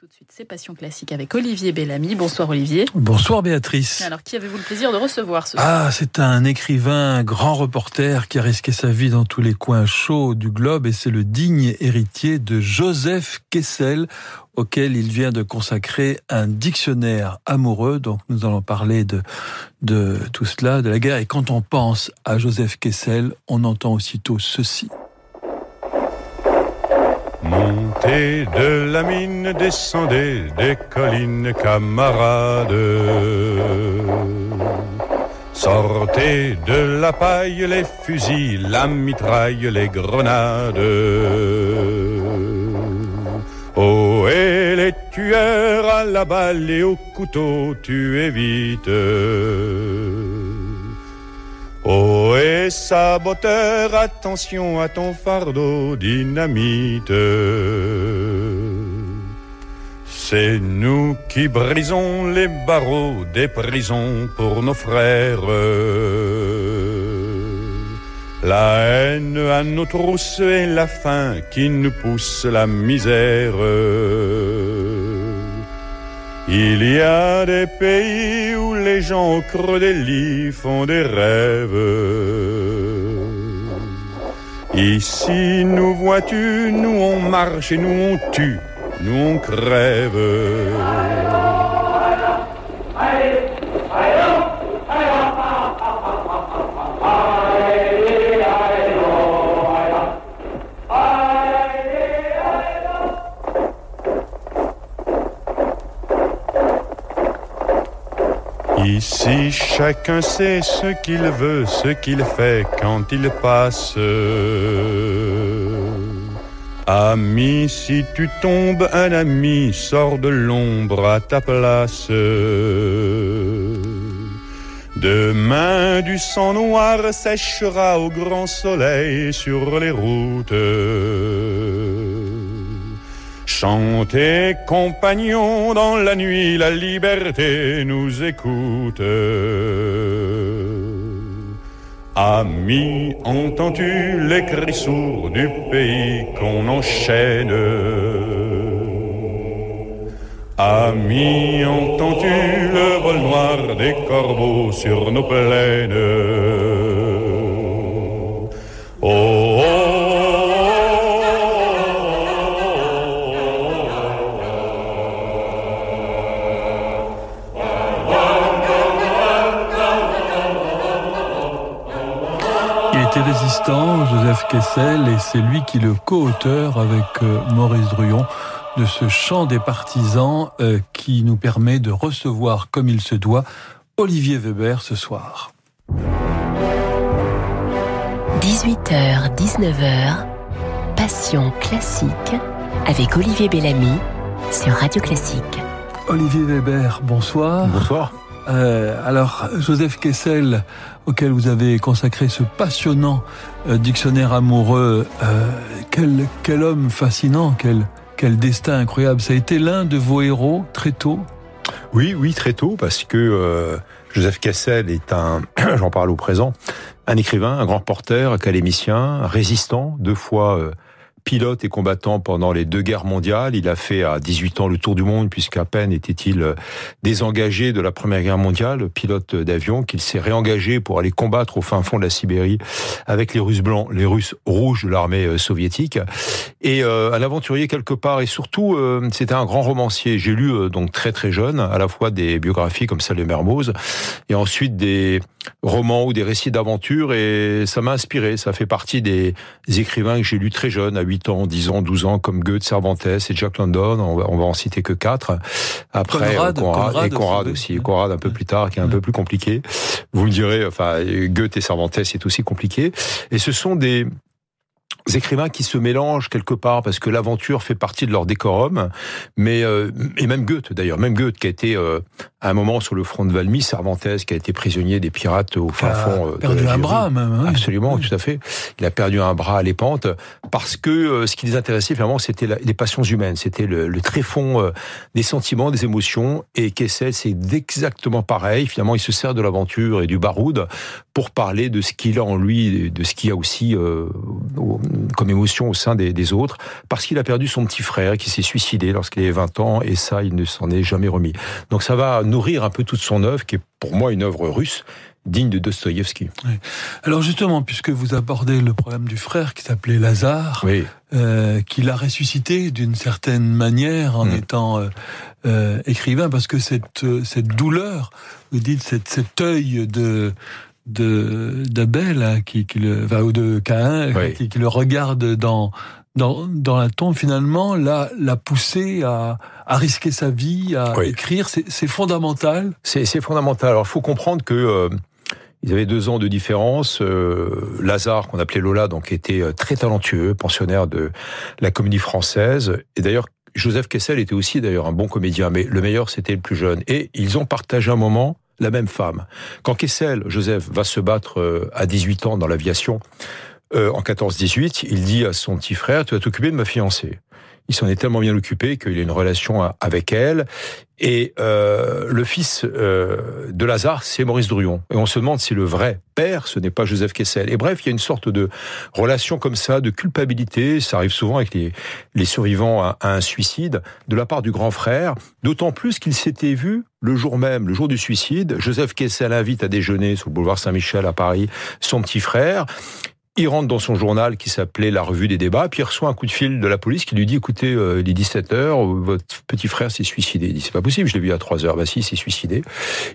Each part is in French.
Tout de suite, c'est Passion Classique avec Olivier Bellamy. Bonsoir Olivier. Bonsoir Béatrice. Alors, qui avez-vous le plaisir de recevoir ce soir? Ah, c'est un écrivain, un grand reporter qui a risqué sa vie dans tous les coins chauds du globe et c'est le digne héritier de Joseph Kessel auquel il vient de consacrer un dictionnaire amoureux. Donc nous allons parler de, de tout cela, de la guerre. Et quand on pense à Joseph Kessel, on entend aussitôt ceci. Montez de la mine, descendez des collines, camarades. Sortez de la paille les fusils, la mitraille, les grenades. Oh, et les tueurs à la balle et au couteau, tuez vite. Oh et saboteur, attention à ton fardeau dynamite. C'est nous qui brisons les barreaux des prisons pour nos frères. La haine à nos trousses et la faim qui nous pousse la misère. Il y a des pays où les gens au creux des lits font des rêves. Ici, nous vois-tu, nous on marche et nous on tue, nous on crève. Ici, chacun sait ce qu'il veut, ce qu'il fait quand il passe. Ami, si tu tombes, un ami sort de l'ombre à ta place. Demain, du sang noir séchera au grand soleil sur les routes. Chantez, compagnons, dans la nuit, la liberté nous écoute. Amis, entends-tu les cris sourds du pays qu'on enchaîne? Amis, entends-tu le vol noir des corbeaux sur nos plaines? Kessel, et c'est lui qui est le co-auteur avec euh, Maurice Druon de ce chant des partisans euh, qui nous permet de recevoir comme il se doit Olivier Weber ce soir. 18h, 19h, Passion classique avec Olivier Bellamy sur Radio Classique. Olivier Weber, bonsoir. Bonsoir. Euh, alors, Joseph Kessel, auquel vous avez consacré ce passionnant euh, dictionnaire amoureux, euh, quel, homme fascinant, quel, quel destin incroyable. Ça a été l'un de vos héros très tôt? Oui, oui, très tôt, parce que Joseph Kessel est un, j'en parle au présent, un écrivain, un grand reporter, académicien, résistant, deux fois pilote et combattant pendant les deux guerres mondiales. Il a fait à 18 ans le tour du monde, puisqu'à peine était-il euh, désengagé de la Première Guerre mondiale, pilote d'avion, qu'il s'est réengagé pour aller combattre au fin fond de la Sibérie avec les Russes blancs, les Russes rouges de l'armée euh, soviétique. Et euh, un aventurier quelque part, et surtout, c'était un grand romancier. J'ai lu donc très très jeune, à la fois des biographies comme celle de Mermoz, et ensuite des romans ou des récits d'aventure, et ça m'a inspiré. Ça fait partie des écrivains que j'ai lus très jeune, à 8 ans, 10 ans, 12 ans, comme Goethe, Cervantes et Jack London. On va, on va en citer que quatre. Après, Conrad, Conrad, et Conrad aussi. Conrad un peu plus tard, qui est un peu plus compliqué. Vous me direz, enfin, Goethe et Cervantes, c'est aussi compliqué. Et ce sont des, écrivains qui se mélangent quelque part parce que l'aventure fait partie de leur décorum, mais euh, et même Goethe d'ailleurs, même Goethe qui a été euh, à un moment sur le front de Valmy, Cervantes qui a été prisonnier des pirates au fin fond euh, perdu un bras même. Hein. Absolument, tout à fait. Il a perdu un bras à l'épante parce que ce qui les intéressait finalement c'était les passions humaines, c'était le, le tréfond des sentiments, des émotions et Kessel c'est? Exactement pareil. Finalement, il se sert de l'aventure et du baroud pour parler de ce qu'il a en lui, de ce qu'il a aussi euh, comme émotion au sein des, des autres, parce qu'il a perdu son petit frère qui s'est suicidé lorsqu'il avait 20 ans, et ça, il ne s'en est jamais remis. Donc ça va nourrir un peu toute son œuvre, qui est pour moi une œuvre russe, digne de Dostoïevski. Oui. Alors justement, puisque vous abordez le problème du frère qui s'appelait Lazare, Oui. euh, qu'il a ressuscité d'une certaine manière en Mm. étant euh, euh, écrivain, parce que cette, cette douleur, vous dites cette, cet œil de de d'Abel hein, qui, qui le enfin, ou de Caïn Oui. qui, qui le regarde dans dans, dans la tombe finalement l'a l'a poussé à, à risquer sa vie à Oui. écrire c'est fondamental C'est c'est fondamental. Alors, il faut comprendre que euh, ils avaient deux ans de différence. Euh, Lazare, qu'on appelait Lola, donc était euh, très talentueux, pensionnaire de la comédie française. Et d'ailleurs, Joseph Kessel était aussi d'ailleurs un bon comédien, mais le meilleur c'était le plus jeune. Et ils ont partagé un moment la même femme. Quand Kessel, Joseph, va se battre euh, à 18 ans dans l'aviation, euh, en 14-18, il dit à son petit frère, tu vas t'occuper de ma fiancée. Il s'en est tellement bien occupé qu'il a une relation avec elle. Et euh, le fils euh, de Lazare, c'est Maurice Druon. Et on se demande si le vrai père, ce n'est pas Joseph Kessel. Et bref, il y a une sorte de relation comme ça, de culpabilité. Ça arrive souvent avec les, les survivants à, à un suicide, de la part du grand frère. D'autant plus qu'il s'était vu le jour même, le jour du suicide. Joseph Kessel invite à déjeuner sur le boulevard Saint-Michel à Paris son petit frère. Il rentre dans son journal qui s'appelait La Revue des débats, puis il reçoit un coup de fil de la police qui lui dit écoutez, euh, il est 17 heures, votre petit frère s'est suicidé. Il dit c'est pas possible, je l'ai vu à 3 heures. Bah si, il s'est suicidé.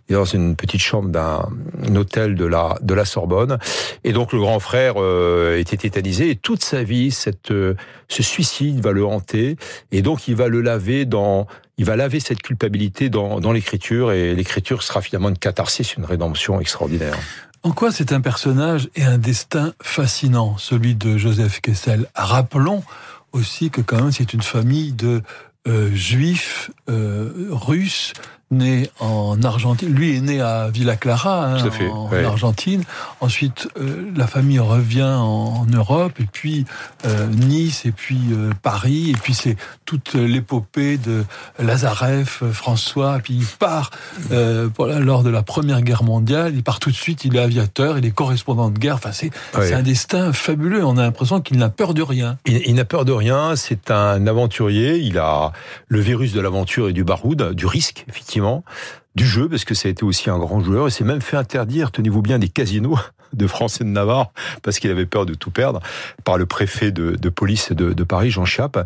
Il est dans une petite chambre d'un hôtel de la de la Sorbonne. Et donc le grand frère euh, était tétanisé et toute sa vie, cette euh, ce suicide va le hanter et donc il va le laver dans il va laver cette culpabilité dans, dans l'écriture et l'écriture sera finalement une catharsis, une rédemption extraordinaire. En quoi c'est un personnage et un destin fascinant, celui de Joseph Kessel? Rappelons aussi que quand même c'est une famille de euh, juifs euh, russes nés en Argentine. Lui est né à Villa Clara, hein, fait, en, ouais. Argentine. Ensuite, euh, la famille revient en, en Europe, et puis euh, Nice, et puis euh, Paris, et puis c'est toute l'épopée de Lazareff, François. Puis il part pour lors de la Première Guerre mondiale. Il part tout de suite. Il est aviateur, il est correspondant de guerre. Enfin, c'est Ouais. c'est un destin fabuleux. On a l'impression qu'il n'a peur de rien. Il, il n'a peur de rien, c'est un aventurier, il a le virus de l'aventure et du baroud, du risque, effectivement, du jeu, parce que ça a été aussi un grand joueur, et s'est même fait interdire, tenez-vous bien, des casinos de France et de Navarre, parce qu'il avait peur de tout perdre, par le préfet de, police de, Paris, Jean Chiappe.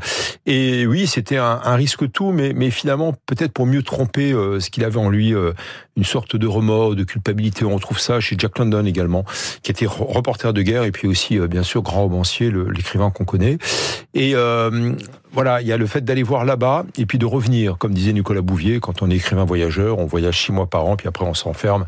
Et oui, c'était un, risque tout, mais, finalement, peut-être pour mieux tromper euh, ce qu'il avait en lui, euh, une sorte de remords, de culpabilité. On trouve ça chez Jack London également, qui était re- reporter de guerre, et puis aussi, euh, bien sûr, grand romancier, l'écrivain qu'on connaît. Et voilà, il y a le fait d'aller voir là-bas et puis de revenir. Comme disait Nicolas Bouvier, quand on est écrivain voyageur, on voyage six mois par an, puis après on s'enferme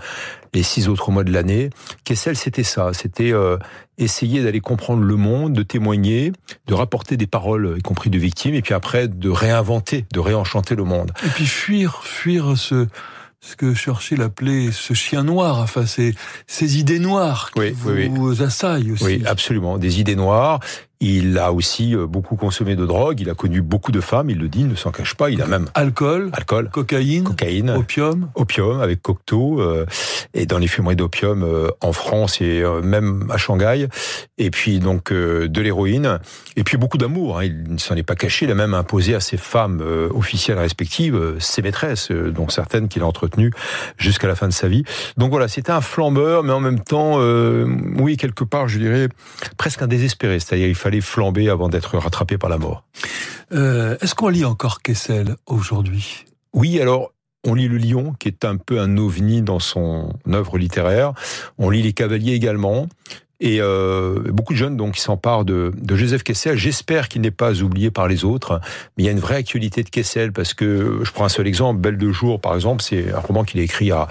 les six autres mois de l'année. Kessel, c'était ça. C'était euh, essayer d'aller comprendre le monde, de témoigner, de rapporter des paroles, y compris de victimes, et puis après de réinventer, de réenchanter le monde. Et puis fuir, fuir ce ce que Churchill appelait ce chien noir, enfin ces, ces idées noires qui Oui, vous oui, oui. assaillent aussi. Oui, absolument. Des idées noires. Il a aussi euh, beaucoup consommé de drogue. Il a connu beaucoup de femmes. Il le dit, il ne s'en cache pas. Il a même Alcool, alcool, cocaïne, cocaïne. opium. opium avec Cocteau euh, et dans les fumeries d'opium euh, en France et euh, même à Shanghai et puis donc de l'héroïne et puis beaucoup d'amour hein. il ne s'en est pas caché il a même imposé à ses femmes officielles respectives ses maîtresses dont certaines qu'il a entretenues jusqu'à la fin de sa vie donc voilà c'était un flambeur mais en même temps oui quelque part je dirais presque un désespéré c'est-à-dire il fallait flamber avant d'être rattrapé par la mort Euh, Est-ce qu'on lit encore Kessel aujourd'hui? Oui, alors on lit Le Lion, qui est un peu un ovni dans son œuvre littéraire. On lit Les Cavaliers également. Et euh, beaucoup de jeunes donc qui s'emparent de, de Joseph Kessel. J'espère qu'il n'est pas oublié par les autres. Mais il y a une vraie actualité de Kessel parce que je prends un seul exemple. Belle de jour, par exemple, c'est un roman qu'il a écrit à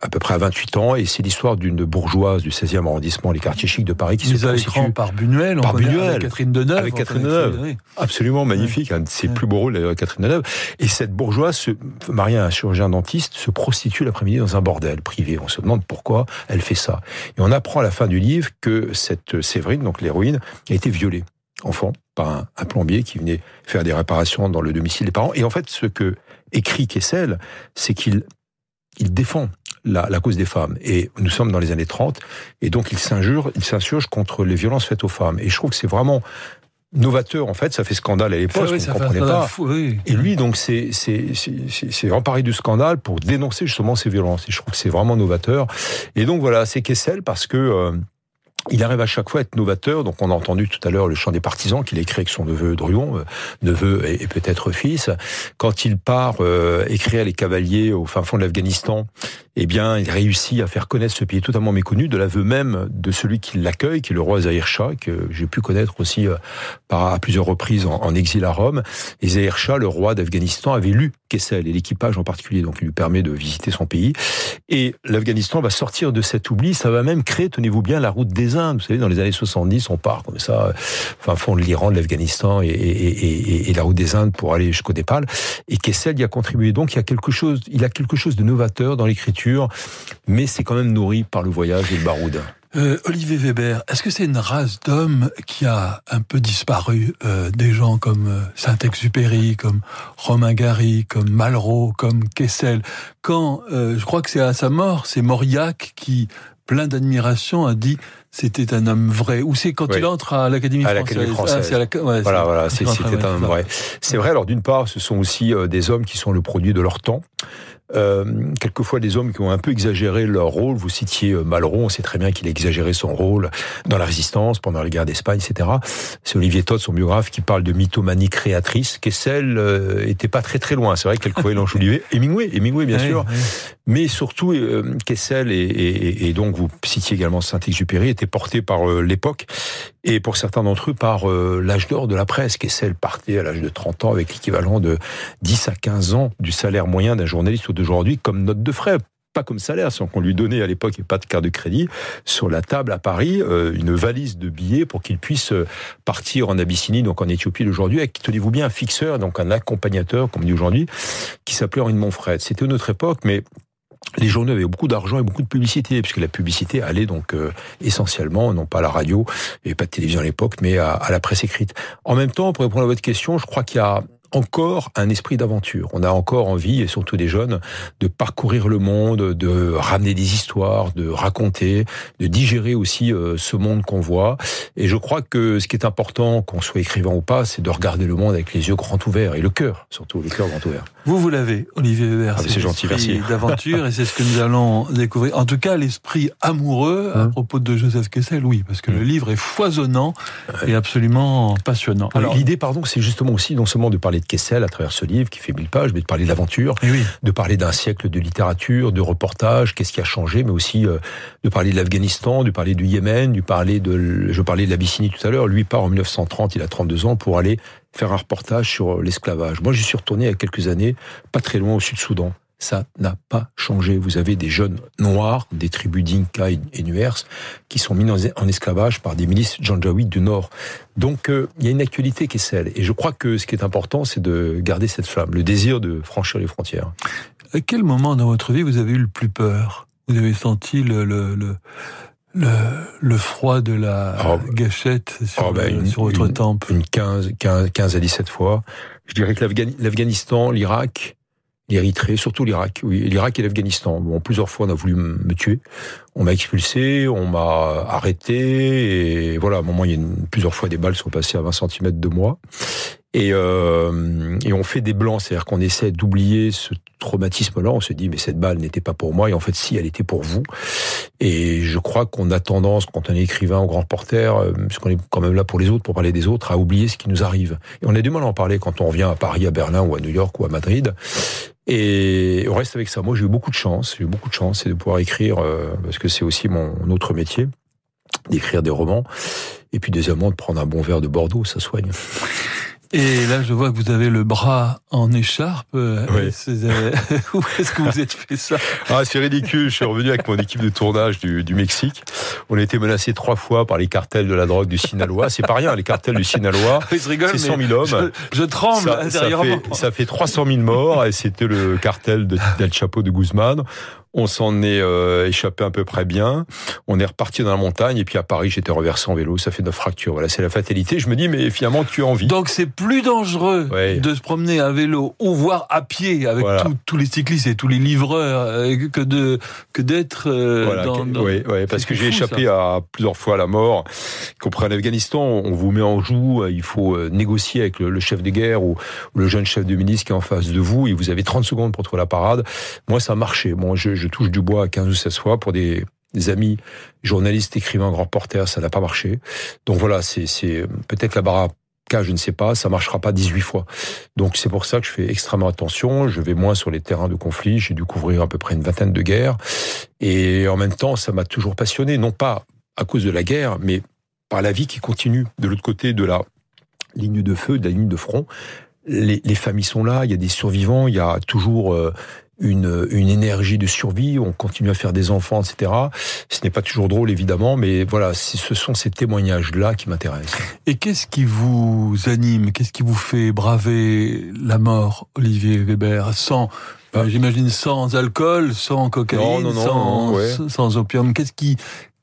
à peu près à 28 ans et c'est l'histoire d'une bourgeoise du 16e arrondissement, les quartiers chics de Paris, qui Mise se prostitue. par Buñuel, Par Buñuel. avec Catherine Deneuve. Avec Catherine Deneuve. Absolument magnifique, un de ses plus beaux rôles d'ailleurs, Catherine Deneuve. Et cette bourgeoise, se, mariée à un chirurgien dentiste, se prostitue l'après-midi dans un bordel privé. On se demande pourquoi elle fait ça. Et on apprend à la fin du livre que cette Séverine, donc l'héroïne, a été violée, enfant, par un, un plombier qui venait faire des réparations dans le domicile des parents. Et en fait, ce que écrit Kessel, c'est qu'il il défend la, la cause des femmes. Et nous sommes dans les années 30, et donc il s'injure, il s'insurge contre les violences faites aux femmes. Et je trouve que c'est vraiment novateur en fait, ça fait scandale à l'époque, oui, on ne comprenait pas. fou, oui. Et lui, donc, c'est c'est c'est c'est- c'est emparé du scandale pour dénoncer justement ces violences. Et je trouve que c'est vraiment novateur. Et donc voilà, c'est Kessel parce que euh, il arrive à chaque fois à être novateur. Donc on a entendu tout à l'heure le chant des partisans qu'il écrit avec son neveu Druon, euh, neveu et, peut-être fils. Quand il part euh, écrire les cavaliers au fin fond de l'Afghanistan, eh bien, il réussit à faire connaître ce pays totalement méconnu de l'aveu même de celui qui l'accueille, qui est le roi Zahir Shah, que j'ai pu connaître aussi euh, à plusieurs reprises en, en exil à Rome. Et Zahir Shah, le roi d'Afghanistan, avait lu Kessel et l'équipage en particulier, donc il lui permet de visiter son pays. Et l'Afghanistan va sortir de cet oubli, ça va même créer, tenez-vous bien, la route des Vous savez, dans les années 70, on part comme ça, euh, enfin, fond de l'Iran, de l'Afghanistan et, et, et, et la route des Indes pour aller jusqu'au Népal. Et Kessel y a contribué. Donc il y a quelque chose, il a quelque chose de novateur dans l'écriture, mais c'est quand même nourri par le voyage et le baroud. Euh, Olivier Weber, est-ce que c'est une race d'hommes qui a un peu disparu euh, Des gens comme euh, Saint-Exupéry, comme Romain Gary, comme Malraux, comme Kessel? Quand, euh, je crois que c'est à sa mort, c'est Mauriac qui, plein d'admiration, a dit c'était un homme vrai. Ou c'est quand Oui. il entre à l'Académie française. Ah, la- ouais, Voilà, c'était vrai, un homme vrai. C'est vrai, alors d'une part, ce sont aussi euh, des hommes qui sont le produit de leur temps. Euh, quelquefois des hommes qui ont un peu exagéré leur rôle. Vous citiez euh, Malraux, on sait très bien qu'il a exagéré son rôle dans la résistance, pendant la guerre d'Espagne, etc. C'est Olivier Todd, son biographe, qui parle de mythomanie créatrice. Kessel euh, était pas très très loin. C'est vrai que quelquefois il enjolivait. Hemingway, Hemingway bien sûr. Mais surtout, euh, Kessel et, et- et donc vous citiez également Saint-Exupéry était porté par euh, l'époque et pour certains d'entre eux par euh, l'âge d'or de la presse. Kessel partait à l'âge de 30 ans avec l'équivalent de 10 à 15 ans du salaire moyen d'un journaliste d'aujourd'hui comme note de frais. Pas comme salaire, sans qu'on lui donnait à l'époque et pas de carte de crédit sur la table à Paris euh, une valise de billets pour qu'il puisse euh, partir en Abyssinie, donc en Éthiopie d'aujourd'hui, avec tenez-vous bien un fixeur, donc un accompagnateur, comme on dit aujourd'hui, qui s'appelait Henri de Montfred. C'était une autre époque, mais les journaux avaient beaucoup d'argent et beaucoup de publicité, puisque la publicité allait donc euh, essentiellement, non pas à la radio, avait pas de télévision à l'époque, mais à la presse écrite. En même temps, pour répondre à votre question, je crois qu'il y a encore un esprit d'aventure. On a encore envie, et surtout des jeunes, de parcourir le monde, de ramener des histoires, de raconter, de digérer aussi euh, ce monde qu'on voit. Et je crois que ce qui est important, qu'on soit écrivain ou pas, c'est de regarder le monde avec les yeux grands ouverts et le cœur, surtout le cœur grand ouvert. Vous, vous l'avez, Olivier Weber. Ah, c'est gentil, merci. d'aventure et c'est ce que nous allons découvrir. En tout cas, l'esprit amoureux à Hum. propos de Joseph Kessel, oui, parce que le Hum. livre est foisonnant et absolument passionnant. Alors l'idée, pardon, c'est justement aussi non seulement de parler de Kessel à travers ce livre qui fait mille pages, mais de parler de l'aventure, eh oui, de parler d'un siècle de littérature, de reportage, qu'est-ce qui a changé, mais aussi euh, de parler de l'Afghanistan, de parler du Yémen, du parler de, je parlais de l'Abyssinie tout à l'heure. Lui part en 1930, il a 32 ans pour aller faire un reportage sur l'esclavage. Moi, j'y suis retourné il y a quelques années, pas très loin au Sud-Soudan. Ça n'a pas changé. Vous avez des jeunes noirs, des tribus d'Inka et Nuers, qui sont mis en esclavage par des milices janjaouites du Nord. Donc, euh, il y a une actualité qui est celle. Et je crois que ce qui est important, c'est de garder cette flamme, le désir de franchir les frontières. à quel moment dans votre vie vous avez eu le plus peur? Vous avez senti le, le, le, le froid de la Oh, gâchette sur, oh, bah, une- sur votre une- tempe Une 15, 15, 15 à 17 fois. Je dirais que l'Afghani- l'Afghanistan, l'Irak, l'Érythrée, surtout l'Irak. Oui, l'Irak et l'Afghanistan. Bon, plusieurs fois, on a voulu me tuer. On m'a expulsé, on m'a arrêté, et voilà, à un moment, il y a une- plusieurs fois des balles sont passées à 20 cm de moi. Et, euh, et on fait des blancs, c'est-à-dire qu'on essaie d'oublier ce traumatisme-là. On se dit, mais cette balle n'était pas pour moi, et en fait, si, elle était pour vous. Et je crois qu'on a tendance, quand on est écrivain ou grand reporter, euh, parce qu'on est quand même là pour les autres, pour parler des autres, à oublier ce qui nous arrive. Et on a du mal à en parler quand on revient à Paris, à Berlin ou à New York ou à Madrid. Et on reste avec ça. Moi, j'ai eu beaucoup de chance. J'ai eu beaucoup de chance, c'est de pouvoir écrire, euh, parce que c'est aussi mon autre métier, d'écrire des romans. Et puis, deuxièmement, de prendre un bon verre de Bordeaux, ça soigne. Et là, je vois que vous avez le bras en écharpe. Euh, Oui. euh, Où est-ce que vous êtes fait ça? Ah, c'est ridicule. Je suis revenu avec mon équipe de tournage du, du Mexique. On a été menacé trois fois par les cartels de la drogue du Sinaloa. C'est pas rien, les cartels du Sinaloa. C'est 100 000 hommes. Je, je tremble Ça, ça intérieurement. fait, ça fait 300 000 morts et c'était le cartel de, d'El Chapo de Guzman. On s'en est euh, échappé à peu près bien. On est reparti dans la montagne et puis à Paris, j'étais reversé en vélo. Ça fait neuf fractures. Voilà, c'est la fatalité. Je me dis, mais finalement, tu as envie. Donc c'est plus dangereux de se promener à vélo ou voir à pied avec tous les cyclistes et tous les livreurs euh, que de que d'être euh, dans, Oui, parce que j'ai échappé à plusieurs fois à la mort. Compris en Afghanistan, on vous met en joue. Il faut négocier avec le, chef de guerre ou, le jeune chef de ministre qui est en face de vous et vous avez 30 secondes pour trouver la parade. Moi, ça a marché. Bon, je je touche du bois 15 ou 16 fois pour des, amis journalistes, écrivains, grands reporters, ça n'a pas marché. Donc voilà, c'est peut-être la barre je ne sais pas, ça marchera pas 18 fois. Donc c'est pour ça que je fais extrêmement attention, je vais moins sur les terrains de conflit, j'ai dû couvrir à peu près une vingtaine de guerres, et en même temps, ça m'a toujours passionné, non pas à cause de la guerre, mais par la vie qui continue de l'autre côté de la ligne de feu, de la ligne de front. Les, familles sont là, il y a des survivants, il y a toujours euh, une, une énergie de survie, on continue à faire des enfants, etc. Ce n'est pas toujours drôle, évidemment, mais voilà, ce sont ces témoignages-là qui m'intéressent. Et qu'est-ce qui vous anime Qu'est-ce qui vous fait braver la mort, Olivier Weber Sans, euh, j'imagine, sans alcool, sans cocaïne, sans, sans, opium. Qu'est-ce qui,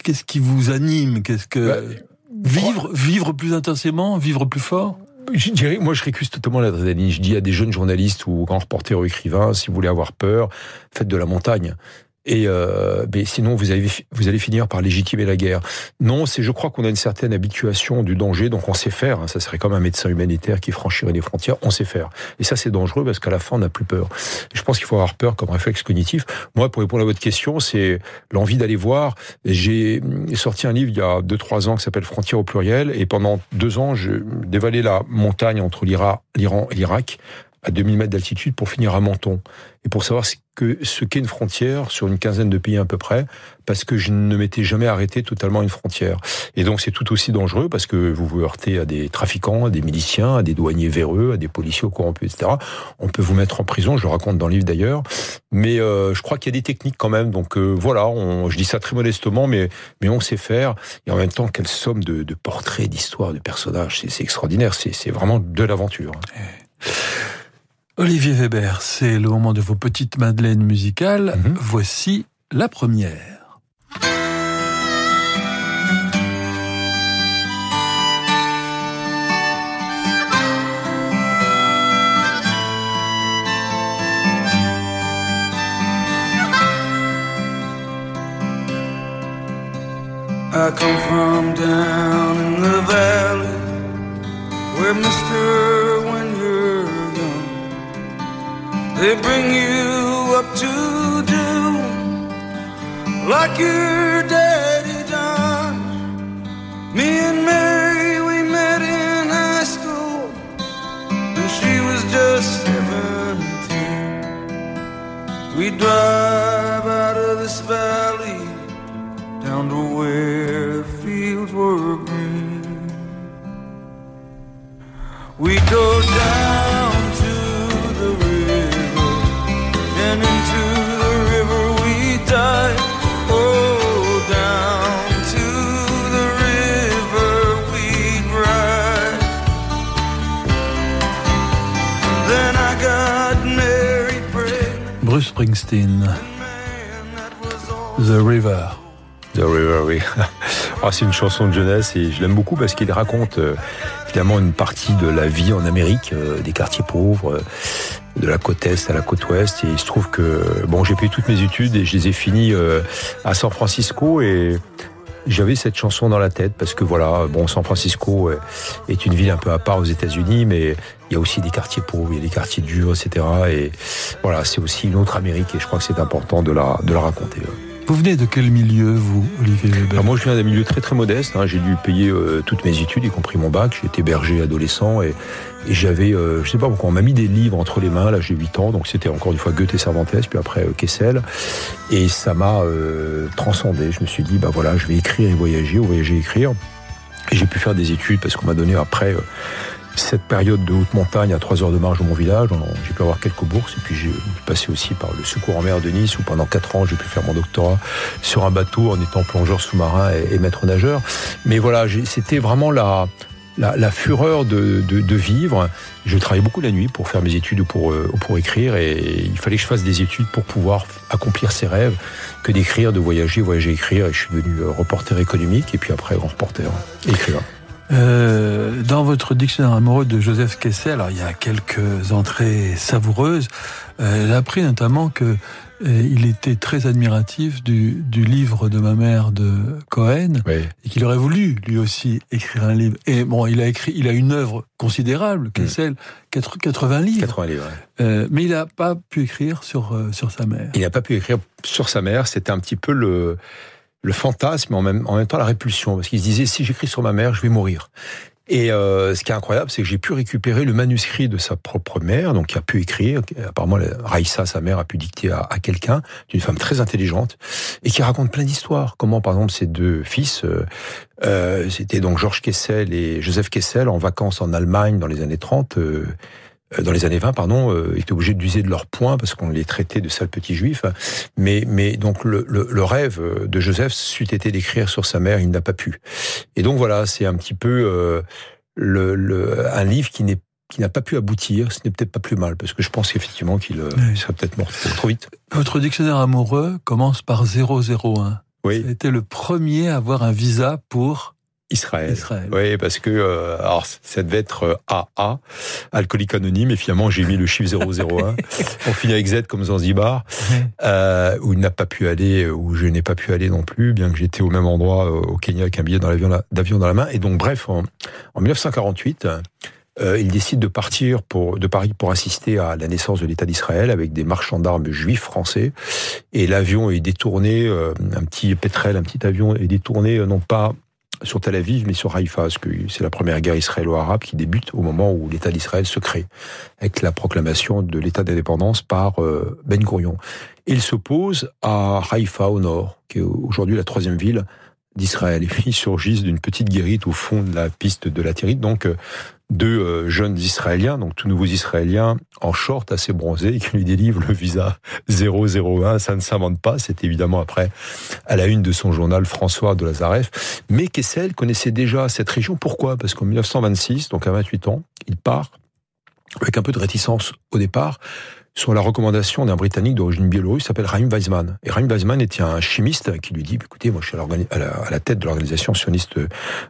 qu'est-ce qui vous anime? Qu'est-ce que bah, vivre, vivre plus intensément, vivre plus fort? Je dirais, moi, je récuse totalement l'adrénaline. Je dis à des jeunes journalistes ou grands reporters ou écrivains, si vous voulez avoir peur, faites de la montagne. Et euh, sinon, vous, avez, vous allez finir par légitimer la guerre. Non, c'est, je crois qu'on a une certaine habituation du danger, donc on sait faire. Hein. ça serait comme un médecin humanitaire qui franchirait les frontières. On sait faire. Et ça, c'est dangereux parce qu'à la fin, on n'a plus peur. je pense qu'il faut avoir peur comme réflexe cognitif. Moi, pour répondre à votre question, c'est l'envie d'aller voir. J'ai sorti un livre il y a deux trois ans qui s'appelle Frontières au pluriel, et pendant deux ans, je dévalais la montagne entre l'Iran et l'Irak à 2000 mètres d'altitude pour finir à Menton et pour savoir ce que ce qu'est une frontière sur une quinzaine de pays à peu près, parce que je ne m'étais jamais arrêté totalement à une frontière. Et donc c'est tout aussi dangereux parce que vous vous heurtez à des trafiquants, à des miliciens, à des douaniers véreux, à des policiers corrompus, etc. On peut vous mettre en prison, je le raconte dans le livre d'ailleurs. Mais euh, je crois qu'il y a des techniques quand même. Donc euh, voilà, je dis ça très modestement, mais mais on sait faire. Et en même temps, quelle somme de, de portraits, d'histoires, de personnages, c'est extraordinaire. C'est vraiment de l'aventure. Olivier Weber, c'est le moment de vos petites madeleines musicales. Mhm. Voici la première. I come from down in the valley where Mr. When you're young, they bring you up to do like your daddy done. Me and Mary, we met in high school when she was just seventeen. We drive out of this valley down to where the fields were green. We go down The River. The River, oui. ah, c'est une chanson de jeunesse et je l'aime beaucoup parce qu'il raconte euh, évidemment une partie de la vie en Amérique, euh, des quartiers pauvres, euh, de la côte est à la côte ouest. Et il se trouve que bon, j'ai payé toutes mes études et je les ai finies à San Francisco et j'avais cette chanson dans la tête parce que voilà, bon, San Francisco est une ville un peu à part aux États-Unis, mais il y a aussi des quartiers pauvres, il y a des quartiers durs, etc. Et voilà, c'est aussi une autre Amérique et je crois que c'est important de la de la raconter. Vous venez de quel milieu, vous, Olivier Weber Moi, je viens d'un milieu très très modeste. Hein. J'ai dû payer euh, toutes mes études, y compris mon bac. J'étais berger adolescent et, j'avais, euh, je sais pas pourquoi, on m'a mis des livres entre les mains. Là, j'ai 8 ans, donc c'était encore une fois Goethe et Cervantes, puis après euh, Kessel. Et ça m'a transcendé. Je me suis dit, bah voilà, je vais écrire et voyager, ou voyager et écrire. Et j'ai pu faire des études parce qu'on m'a donné après cette période de haute montagne à 3 heures de marche de mon village, j'ai pu avoir quelques bourses et puis j'ai passé aussi par le secours en mer de Nice où pendant 4 ans j'ai pu faire mon doctorat sur un bateau en étant plongeur sous-marin et, maître nageur. Mais voilà, c'était vraiment la, fureur de, vivre. Je travaillais beaucoup la nuit pour faire mes études ou pour, euh, écrire et il fallait que je fasse des études pour pouvoir accomplir ces rêves que d'écrire, de voyager, voyager, écrire. Et je suis devenu euh, reporter économique et puis après grand reporter écrivain. Euh, dans votre dictionnaire amoureux de Joseph Kessel, alors il y a quelques entrées savoureuses. Euh, elle a appris notamment que il était très admiratif du, du, livre de ma mère de Cohen et qu'il aurait voulu lui aussi écrire un livre. Et bon, il a écrit, il a une œuvre considérable, mm. Kessel, 80 livres. 80 livres. Euh, mais il n'a pas pu écrire sur euh, sur sa mère. Il n'a pas pu écrire sur sa mère. C'était un petit peu le le fantasme, en même, temps la répulsion, parce qu'il se disait si j'écris sur ma mère, je vais mourir. Et euh, ce qui est incroyable, c'est que j'ai pu récupérer le manuscrit de sa propre mère, donc qui a pu écrire. Apparemment, Raïssa, sa mère, a pu dicter à, quelqu'un, d'une femme très intelligente, et qui raconte plein d'histoires. Comment, par exemple, ses deux fils, euh, euh c'était donc Georges Kessel et Joseph Kessel, en vacances en Allemagne dans les années 30, euh, dans les années 20, pardon, euh, étaient obligés d'user de leurs points parce qu'on les traitait de sales petits juifs. Mais, mais donc le, le, le rêve de Joseph c'eût été d'écrire sur sa mère, il n'a pas pu. Et donc voilà, c'est un petit peu euh, le, le, un livre qui n'est qui n'a pas pu aboutir, ce n'est peut-être pas plus mal, parce que je pense effectivement qu'il serait peut-être mort trop vite. Votre dictionnaire amoureux commence par 001. Oui. C'était le premier à avoir un visa pour Israël. Oui, parce que euh, alors ça devait être AA, euh, alcoolique anonyme, et finalement j'ai mis le chiffre 001. On finit avec Z comme Zanzibar, euh, où il n'a pas pu aller, où je n'ai pas pu aller non plus, bien que j'étais au même endroit au Kenya avec un billet d'avion dans la main. Et donc bref, en, 1948. il décide de partir pour, de Paris pour assister à la naissance de l'État d'Israël avec des marchands d'armes juifs français. Et l'avion est détourné, un petit pétrel, un petit avion est détourné, non pas sur Tel Aviv, mais sur Haïfa, parce que c'est la première guerre israélo-arabe qui débute au moment où l'État d'Israël se crée, avec la proclamation de l'État d'indépendance par euh, Ben Gurion. Il s'oppose à Haïfa au nord, qui est aujourd'hui la troisième ville d'Israël. Et puis ils surgissent d'une petite guérite au fond de la piste de la Tyrite. Donc euh, deux euh, jeunes Israéliens, donc tout nouveaux Israéliens, en short, assez bronzés, qui lui délivrent le visa 001. Ça ne s'invente pas. C'est évidemment après à la une de son journal François de Lazareff. Mais Kessel connaissait déjà cette région. Pourquoi? Parce qu'en 1926, donc à 28 ans, il part avec un peu de réticence au départ sur la recommandation d'un Britannique d'origine biélorusse, s'appelle Raim Weizmann. Et Raim Weizmann était un chimiste qui lui dit, écoutez, moi je suis à, la, tête de l'organisation sioniste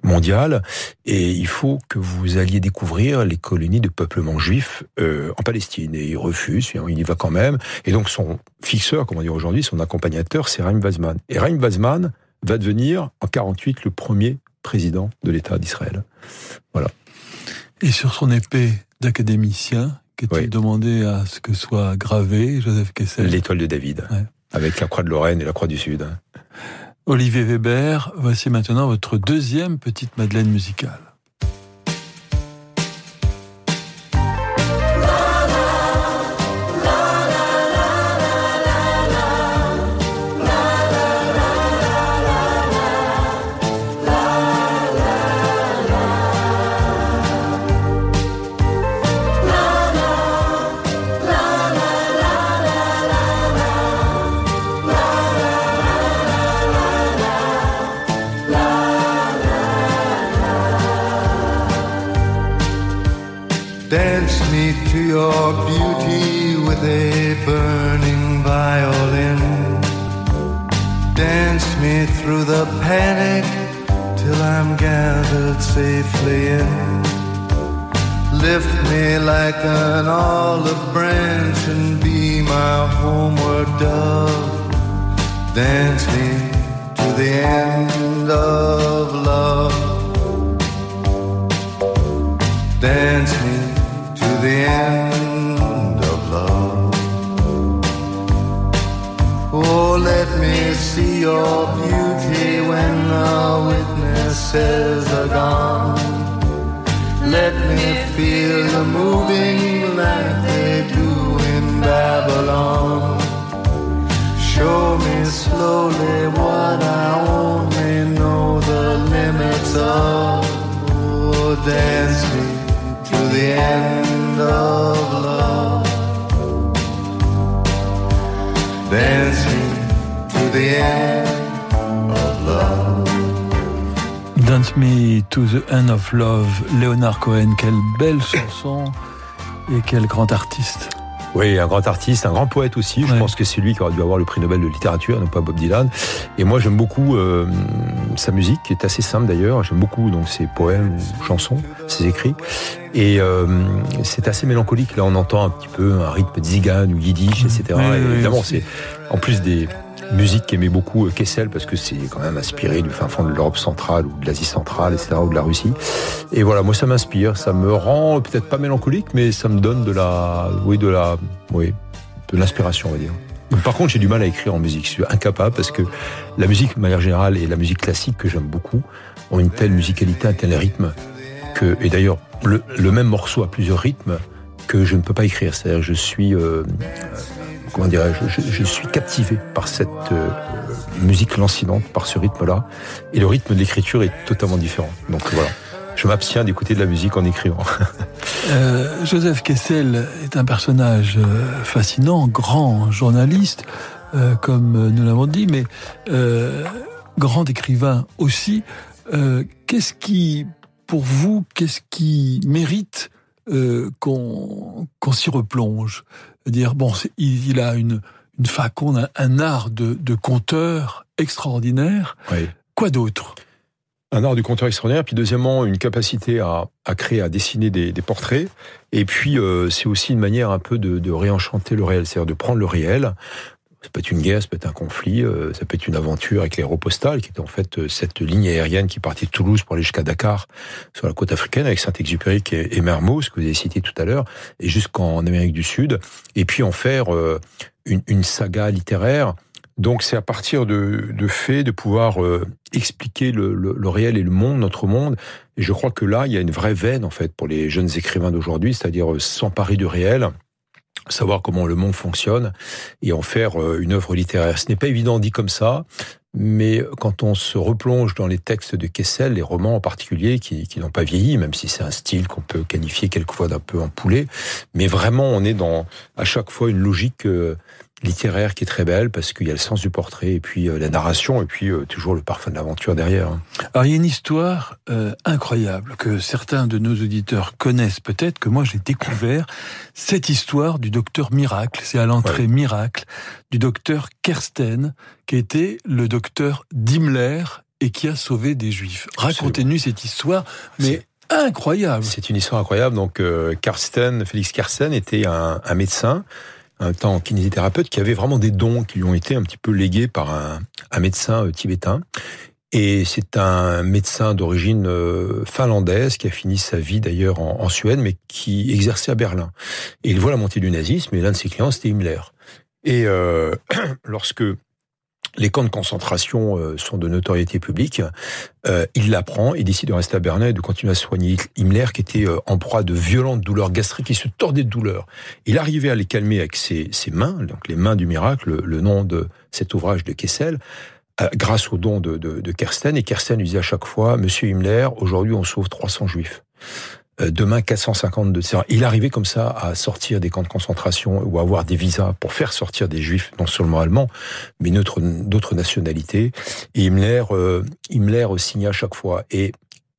mondiale, et il faut que vous alliez découvrir les colonies de peuplement juif euh, en Palestine. Et il refuse, il y va quand même. Et donc son fixeur, comment dire aujourd'hui, son accompagnateur, c'est Raim Weizmann. Et Raim Weizmann va devenir en 48 le premier président de l'État d'Israël. Voilà. Et sur son épée d'académicien, qui demandé à ce que soit gravé, Joseph Kessel L'étoile de David, avec la croix de Lorraine et la croix du Sud. Olivier Weber, voici maintenant votre deuxième petite Madeleine musicale. Safely in. Lift me like an olive branch and be my homeward dove. Dance me to the end of love. Dance me to the end of love. Oh, let me see your beauty witnesses are gone. Let me feel you moving like they do in Babylon. Show me slowly what I only know the limits of. Oh, dance me to the end of love. Dance me to the end Me to the End of Love, Leonard Cohen, quelle belle chanson et quel grand artiste. Oui, un grand artiste, un grand poète aussi. Je Ouais. pense que c'est lui qui aurait dû avoir le prix Nobel de littérature, non pas Bob Dylan. Et moi, j'aime beaucoup euh, sa musique, qui est assez simple d'ailleurs. J'aime beaucoup donc ses poèmes, chansons, ses écrits. Et euh, c'est assez mélancolique. Là, on entend un petit peu un rythme zigane ou yiddish, etc. Et évidemment, c'est en plus des musiques qu'aimait beaucoup euh, Kessel parce que c'est quand même inspiré du fin fond de l'Europe centrale ou de l'Asie centrale, etc. ou de la Russie. Et voilà, moi, ça m'inspire. Ça me rend peut-être pas mélancolique, mais ça me donne de la, oui, de la, oui, de l'inspiration, on va dire. Par contre, j'ai du mal à écrire en musique. Je suis incapable parce que la musique, de manière générale, et la musique classique que j'aime beaucoup, ont une telle musicalité, un tel rythme que, et d'ailleurs, le, le même morceau a plusieurs rythmes que je ne peux pas écrire. C'est-à-dire, je suis, euh, comment dirais-je, je, suis captivé par cette euh, musique lancinante, par ce rythme-là, et le rythme de l'écriture est totalement différent. Donc voilà, je m'abstiens d'écouter de la musique en écrivant. Euh, Joseph Kessel est un personnage euh, fascinant, grand journaliste, comme nous l'avons dit, mais grand écrivain aussi. Qu'est-ce qui, pour vous, qu'est-ce qui mérite qu'on s'y replonge? Dire bon, il, il a une une faconde, un, un art de, de conteur extraordinaire. Oui. Quoi d'autre? Un art du conteur extraordinaire, puis deuxièmement une capacité à, à créer, à dessiner des, des portraits, et puis euh, c'est aussi une manière un peu de, de réenchanter le réel, c'est-à-dire de prendre le réel. Ça peut être une guerre, ça peut être un conflit, euh, ça peut être une aventure avec l'aéropostale, qui était en fait euh, cette ligne aérienne qui partait de Toulouse pour aller jusqu'à Dakar, sur la côte africaine, avec Saint-Exupéry et, Mermoz, que vous avez cité tout à l'heure, et jusqu'en Amérique du Sud, et puis en faire euh, une, une saga littéraire donc c'est à partir de, de faits, de pouvoir euh, expliquer le, le, le, réel et le monde, notre monde. Et je crois que là, il y a une vraie veine en fait pour les jeunes écrivains d'aujourd'hui, c'est-à-dire euh, s'emparer du réel, savoir comment le monde fonctionne et en faire euh, une œuvre littéraire. Ce n'est pas évident dit comme ça, mais quand on se replonge dans les textes de Kessel, les romans en particulier, qui, n'ont pas vieilli, même si c'est un style qu'on peut qualifier quelquefois d'un peu empoulé, mais vraiment on est dans à chaque fois une logique euh, littéraire qui est très belle parce qu'il y a le sens du portrait et puis euh, la narration et puis euh, toujours le parfum de l'aventure derrière. hein. Alors il y a une histoire euh, incroyable que certains de nos auditeurs connaissent peut-être, que moi j'ai découvert, cette histoire du docteur Miracle, c'est à l'entrée Ouais. Miracle, du docteur Kersten, qui était le docteur d'Himmler et qui a sauvé des juifs. Racontez-nous cette histoire, mais incroyable. C'est une histoire incroyable. Donc Karsten, Félix Karsten était un, un médecin, un temps kinésithérapeute, qui avait vraiment des dons qui lui ont été un petit peu légués par un, médecin euh, tibétain. Et c'est un médecin d'origine euh, finlandaise qui a fini sa vie d'ailleurs en, en Suède, mais qui exerçait à Berlin. Et il voit la montée du nazisme, et l'un de ses clients, c'était Himmler. Et euh, lorsque les camps de concentration euh, sont de notoriété publique, euh, il l'apprend et décide de rester à Berlin et de continuer à soigner Himmler, qui était euh, en proie de violentes douleurs gastriques, il se tordait de douleur. Il arrivait à les calmer avec ses, ses mains, donc les mains du miracle, le, le nom de cet ouvrage de Kessel, euh, grâce au don de, de, de Kersten. Et Kersten lui disait à chaque fois, Monsieur Himmler, aujourd'hui on sauve 300 juifs. Euh, Demain, 452. C'est-à-dire, Il arrivait comme ça à sortir des camps de concentration ou à avoir des visas pour faire sortir des juifs, non seulement allemands, mais d'autres nationalités. Et Himmler, euh, Himmler signait à chaque fois. Et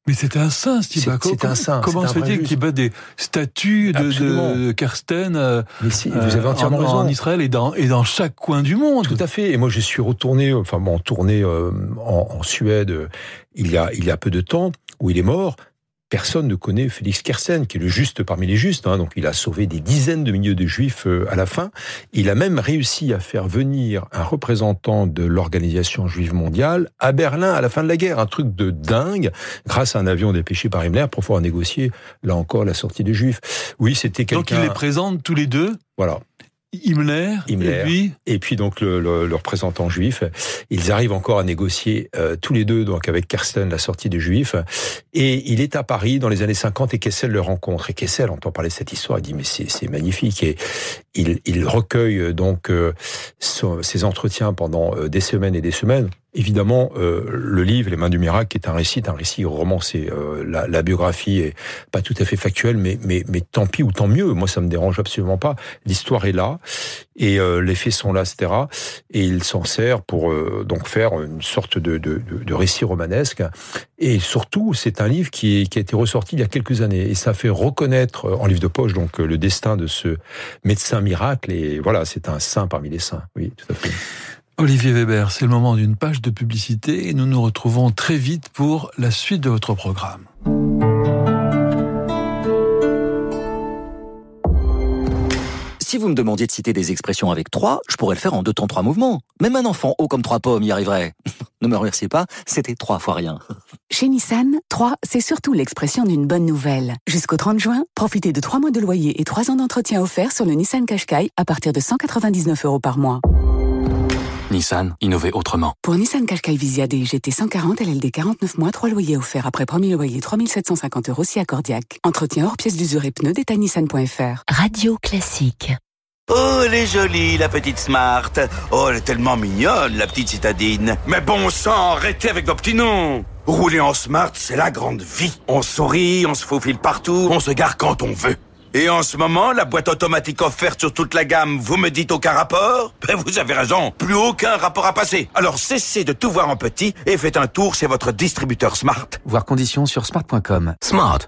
Mais c'était un saint, type. C'est- un saint, Comment se fait-il qu'il y ait des statues de, de Kersten euh, mais si, vous avez euh, entièrement en, raison. en Israël et dans, et dans chaque coin du monde Tout à fait. Et moi, je suis retourné, enfin bon, tourné euh, en, en Suède euh, il y a il y a peu de temps où il est mort. Personne ne connaît Félix Kersen, qui est le juste parmi les justes. hein. donc, il a sauvé des dizaines de milliers de juifs euh, à la fin. Il a même réussi à faire venir un représentant de l'organisation juive mondiale à Berlin à la fin de la guerre. Un truc de dingue, grâce à un avion dépêché par Himmler pour pouvoir négocier, là encore, la sortie des juifs. Oui, c'était Donc il quelqu'un... les présente tous les deux, Voilà. Himmler, Himmler. et puis et puis donc le, le- le représentant juif. Ils arrivent encore à négocier euh, tous les deux donc avec Kersten la sortie des juifs. Et il est à Paris dans les années 50 et Kessel le rencontre. Et Kessel entend parler de cette histoire, il dit mais c'est c'est magnifique. Et il, il recueille euh, donc euh, son- ses entretiens pendant euh, des semaines et des semaines. Évidemment, euh, le livre Les Mains du Miracle est un récit, un récit romancé. Euh, la, la, biographie est pas tout à fait factuelle, mais, mais, mais tant pis ou tant mieux. Moi, ça me dérange absolument pas. L'histoire est là et euh, les faits sont là, etc. Et il s'en sert pour euh, donc faire une sorte de, de, de, récit romanesque. Et surtout, c'est un livre qui, qui a été ressorti il y a quelques années et ça fait reconnaître en livre de poche donc le destin de ce médecin miracle. Et voilà, c'est un saint parmi les saints. Oui, tout à fait. Olivier Weber, c'est le moment d'une page de publicité et nous nous retrouvons très vite pour la suite de votre programme. Si vous me demandiez de citer des expressions avec trois, je pourrais le faire en deux temps trois mouvements. Même un enfant haut comme trois pommes y arriverait. ne me remerciez pas, c'était trois fois rien. Chez Nissan, 3, c'est surtout l'expression d'une bonne nouvelle. Jusqu'au 30 juin, profitez de trois mois de loyer et trois ans d'entretien offerts sur le Nissan Qashqai à partir de 199 euros par mois. Nissan, innover autrement. Pour Nissan Qashqai Visia DGT 140 LLD 49 mois, 3 loyers offerts après premier loyer 3750 euros si accordiaque. Entretien hors pièce d'usure et pneus, détail nissan.fr. Radio classique. Oh, elle est jolie, la petite Smart. Oh, elle est tellement mignonne, la petite citadine. Mais bon sang, arrêtez avec vos petits noms. Rouler en Smart, c'est la grande vie. On sourit, on se faufile partout, on se gare quand on veut. Et en ce moment, la boîte automatique offerte sur toute la gamme, vous me dites aucun rapport? Ben vous avez raison, plus aucun rapport à passer. Alors cessez de tout voir en petit et faites un tour chez votre distributeur Smart. Voir conditions sur smart.com. Smart.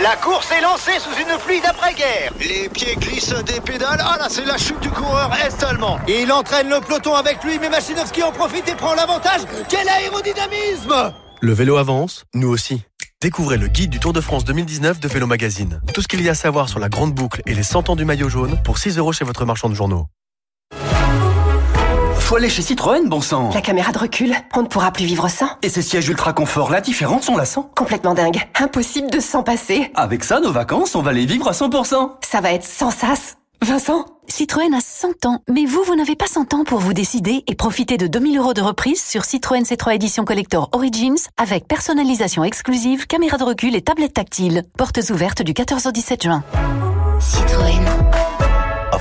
La course est lancée sous une pluie d'après-guerre. Les pieds glissent des pédales. Ah là, c'est la chute du coureur est-allemand. Il entraîne le peloton avec lui, mais Machinovski en profite et prend l'avantage. Quel aérodynamisme Le vélo avance, nous aussi. Découvrez le guide du Tour de France 2019 de Vélo Magazine. Tout ce qu'il y a à savoir sur la grande boucle et les 100 ans du maillot jaune pour 6 euros chez votre marchand de journaux. Faut aller chez Citroën, bon sang La caméra de recul, on ne pourra plus vivre sans. Et ces sièges ultra confort, la différence, on la sent Complètement dingue. Impossible de s'en passer. Avec ça, nos vacances, on va les vivre à 100%. Ça va être sans sas. Vincent Citroën a 100 ans, mais vous, vous n'avez pas 100 ans pour vous décider et profiter de 2000 euros de reprise sur Citroën C3 Edition Collector Origins avec personnalisation exclusive, caméra de recul et tablette tactile. Portes ouvertes du 14 au 17 juin. Citroën.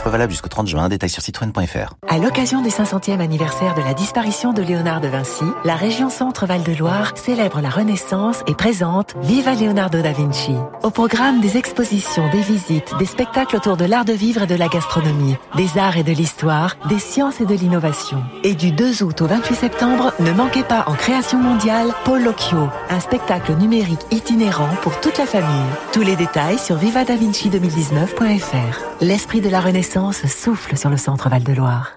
Offre valable jusqu'au 30 juin, détail sur citroën.fr. À l'occasion du 500e anniversaire de la disparition de Léonard de Vinci, la région Centre-Val de Loire célèbre la Renaissance et présente Viva Leonardo da Vinci. Au programme des expositions, des visites, des spectacles autour de l'art de vivre et de la gastronomie, des arts et de l'histoire, des sciences et de l'innovation. Et du 2 août au 28 septembre, ne manquez pas en création mondiale Paul Locchio, un spectacle numérique itinérant pour toute la famille. Tous les détails sur vivadavinci2019.fr. L'esprit de la Renaissance souffle sur le centre Val-de-Loire.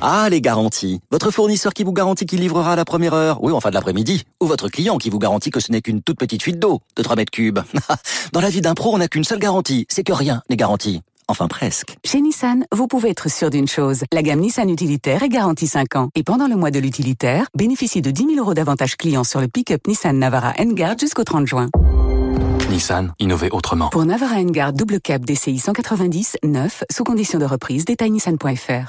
Ah, les garanties. Votre fournisseur qui vous garantit qu'il livrera à la première heure, oui, enfin de l'après-midi. Ou votre client qui vous garantit que ce n'est qu'une toute petite fuite d'eau de 3 mètres cubes. Dans la vie d'un pro, on n'a qu'une seule garantie, c'est que rien n'est garanti. Enfin presque. Chez Nissan, vous pouvez être sûr d'une chose. La gamme Nissan Utilitaire est garantie 5 ans. Et pendant le mois de l'utilitaire, bénéficiez de 10 000 euros d'avantages clients sur le pick-up Nissan Navara N-Guard jusqu'au 30 juin. Nissan, innover autrement. Pour Navara N-Guard double cab DCI 190, 9, sous condition de reprise, détail nissan.fr.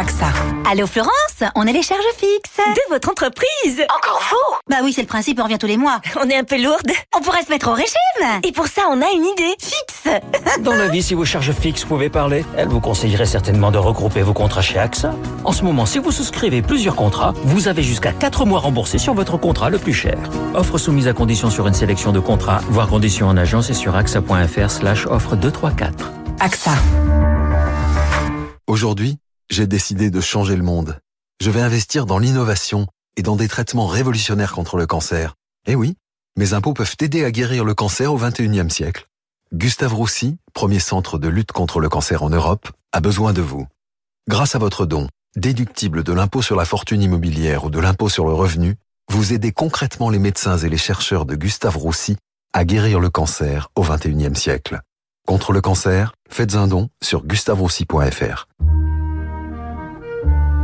AXA. Allô Florence, on est les charges fixes. De votre entreprise Encore vous Bah oui, c'est le principe, on revient tous les mois. On est un peu lourde. On pourrait se mettre au régime. Et pour ça, on a une idée. Fixe Dans la vie, si vos charges fixes pouvaient parler, elle vous conseillerait certainement de regrouper vos contrats chez AXA. En ce moment, si vous souscrivez plusieurs contrats, vous avez jusqu'à 4 mois remboursés sur votre contrat le plus cher. Offre soumise à condition sur une sélection de contrats, voire conditions en agence et sur axa.fr slash offre 234. AXA. Aujourd'hui, j'ai décidé de changer le monde. Je vais investir dans l'innovation et dans des traitements révolutionnaires contre le cancer. Eh oui, mes impôts peuvent aider à guérir le cancer au 21e siècle. Gustave Roussy, premier centre de lutte contre le cancer en Europe, a besoin de vous. Grâce à votre don, déductible de l'impôt sur la fortune immobilière ou de l'impôt sur le revenu, vous aidez concrètement les médecins et les chercheurs de Gustave Roussy à guérir le cancer au 21e siècle. Contre le cancer, faites un don sur gustaveroussy.fr.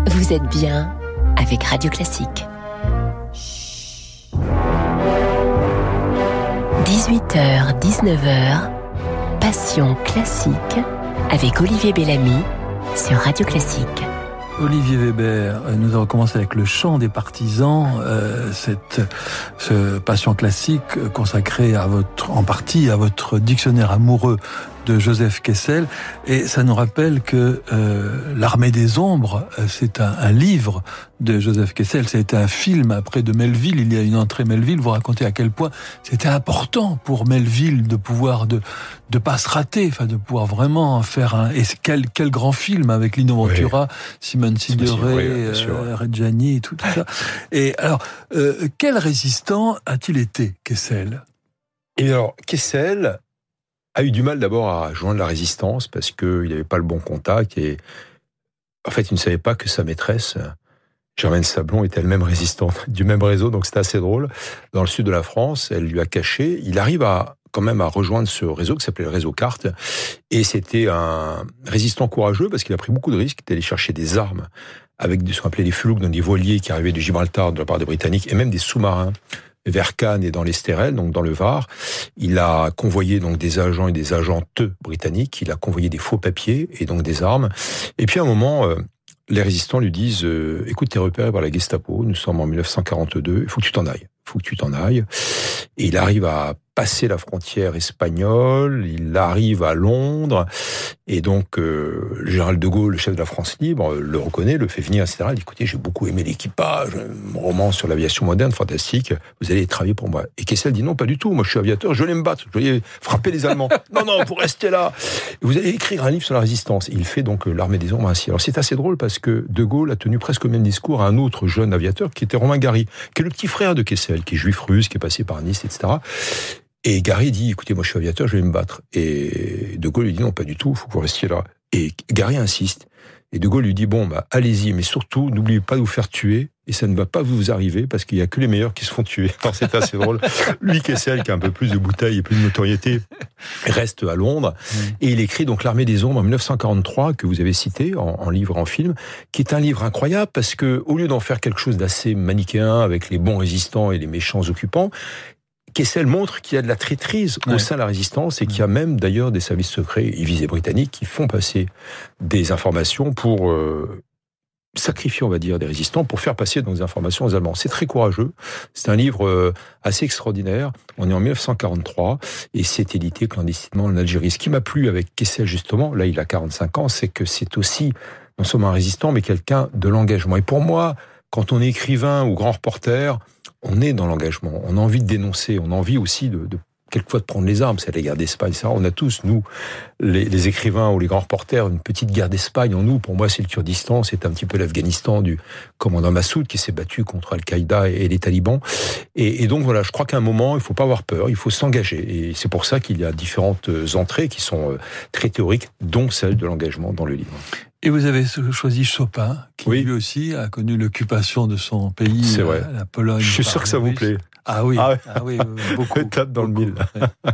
vous êtes bien avec Radio Classique. 18h, 19h, Passion classique avec Olivier Bellamy sur Radio Classique. Olivier Weber, euh, nous avons commencé avec le chant des partisans, euh, cette ce passion classique euh, consacrée en partie à votre dictionnaire amoureux de Joseph Kessel. Et ça nous rappelle que euh, L'Armée des Ombres, euh, c'est un, un, livre de Joseph Kessel. Ça a été un film après de Melville. Il y a une entrée Melville. Vous racontez à quel point c'était important pour Melville de pouvoir de de pas se rater, enfin de pouvoir vraiment faire un. Et quel quel grand film avec Lino Ventura, oui. Simone Signoret, oui, euh, Reggiani, tout, tout ça. Et alors, euh, quel résistant a-t-il été Kessel? Et alors Kessel a eu du mal d'abord à joindre la résistance parce qu'il n'avait pas le bon contact et en fait il ne savait pas que sa maîtresse Germaine Sablon était elle-même résistante du même réseau, donc c'était assez drôle. Dans le sud de la France, elle lui a caché. Il arrive à quand même à rejoindre ce réseau qui s'appelait le réseau Carte. Et c'était un résistant courageux parce qu'il a pris beaucoup de risques d'aller chercher des armes avec ce qu'on appelait les flouks, donc des voiliers qui arrivaient de Gibraltar de la part des Britanniques et même des sous-marins vers Cannes et dans l'Estérel, donc dans le Var. Il a convoyé donc des agents et des agentes britanniques. Il a convoyé des faux papiers et donc des armes. Et puis à un moment, euh, les résistants lui disent euh, "Écoute, t'es repéré par la Gestapo. Nous sommes en 1942. Il faut que tu t'en ailles. Il faut que tu t'en ailles." Et il arrive à passer la frontière espagnole, il arrive à Londres, et donc euh, le général de Gaulle, le chef de la France libre, le reconnaît, le fait venir, etc. Il dit, écoutez, j'ai beaucoup aimé l'équipage, mon roman sur l'aviation moderne, fantastique, vous allez travailler pour moi. Et Kessel dit, non, pas du tout, moi je suis aviateur, je vais me battre, je vais frapper les Allemands. non, non, vous restez là. Vous allez écrire un livre sur la résistance. Et il fait donc l'armée des ombres ainsi. Alors c'est assez drôle parce que de Gaulle a tenu presque le même discours à un autre jeune aviateur qui était Romain Gary, qui est le petit frère de Kessel, qui est juif russe, qui est passé par Nice, etc. Et Gary dit, écoutez, moi je suis aviateur, je vais me battre. Et De Gaulle lui dit, non, pas du tout, il faut que vous restiez là. Et Gary insiste. Et De Gaulle lui dit, bon, bah, allez-y, mais surtout, n'oubliez pas de vous faire tuer, et ça ne va pas vous arriver, parce qu'il y a que les meilleurs qui se font tuer. c'est assez drôle. Lui, Kessel, qui a un peu plus de bouteilles et plus de notoriété, reste à Londres, et il écrit donc L'Armée des Ombres en 1943, que vous avez cité en, en livre, en film, qui est un livre incroyable, parce que, au lieu d'en faire quelque chose d'assez manichéen, avec les bons résistants et les méchants occupants, Kessel montre qu'il y a de la traîtrise ouais. au sein de la résistance et qu'il y a même d'ailleurs des services secrets et visés britanniques qui font passer des informations pour euh, sacrifier, on va dire, des résistants pour faire passer donc des informations aux Allemands. C'est très courageux. C'est un livre euh, assez extraordinaire. On est en 1943 et c'est édité clandestinement en Algérie. Ce qui m'a plu avec Kessel justement, là il a 45 ans, c'est que c'est aussi non seulement un résistant mais quelqu'un de l'engagement. Et pour moi, quand on est écrivain ou grand reporter, on est dans l'engagement, on a envie de dénoncer, on a envie aussi de, quelquefois de prendre les armes, c'est la guerre d'Espagne, ça. On a tous, nous, les, écrivains ou les grands reporters, une petite guerre d'Espagne en nous. Pour moi, c'est le Kurdistan, c'est un petit peu l'Afghanistan du commandant Massoud qui s'est battu contre Al-Qaïda et, les talibans. Et, et, donc voilà, je crois qu'à un moment, il faut pas avoir peur, il faut s'engager. Et c'est pour ça qu'il y a différentes entrées qui sont très théoriques, dont celle de l'engagement dans le livre. Et vous avez choisi Chopin, qui oui. lui aussi a connu l'occupation de son pays, C'est vrai. la Pologne. Je suis sûr que ça vous plaît. Ah oui, ah, ah oui, beaucoup. Tape dans beaucoup, le mille. Ouais.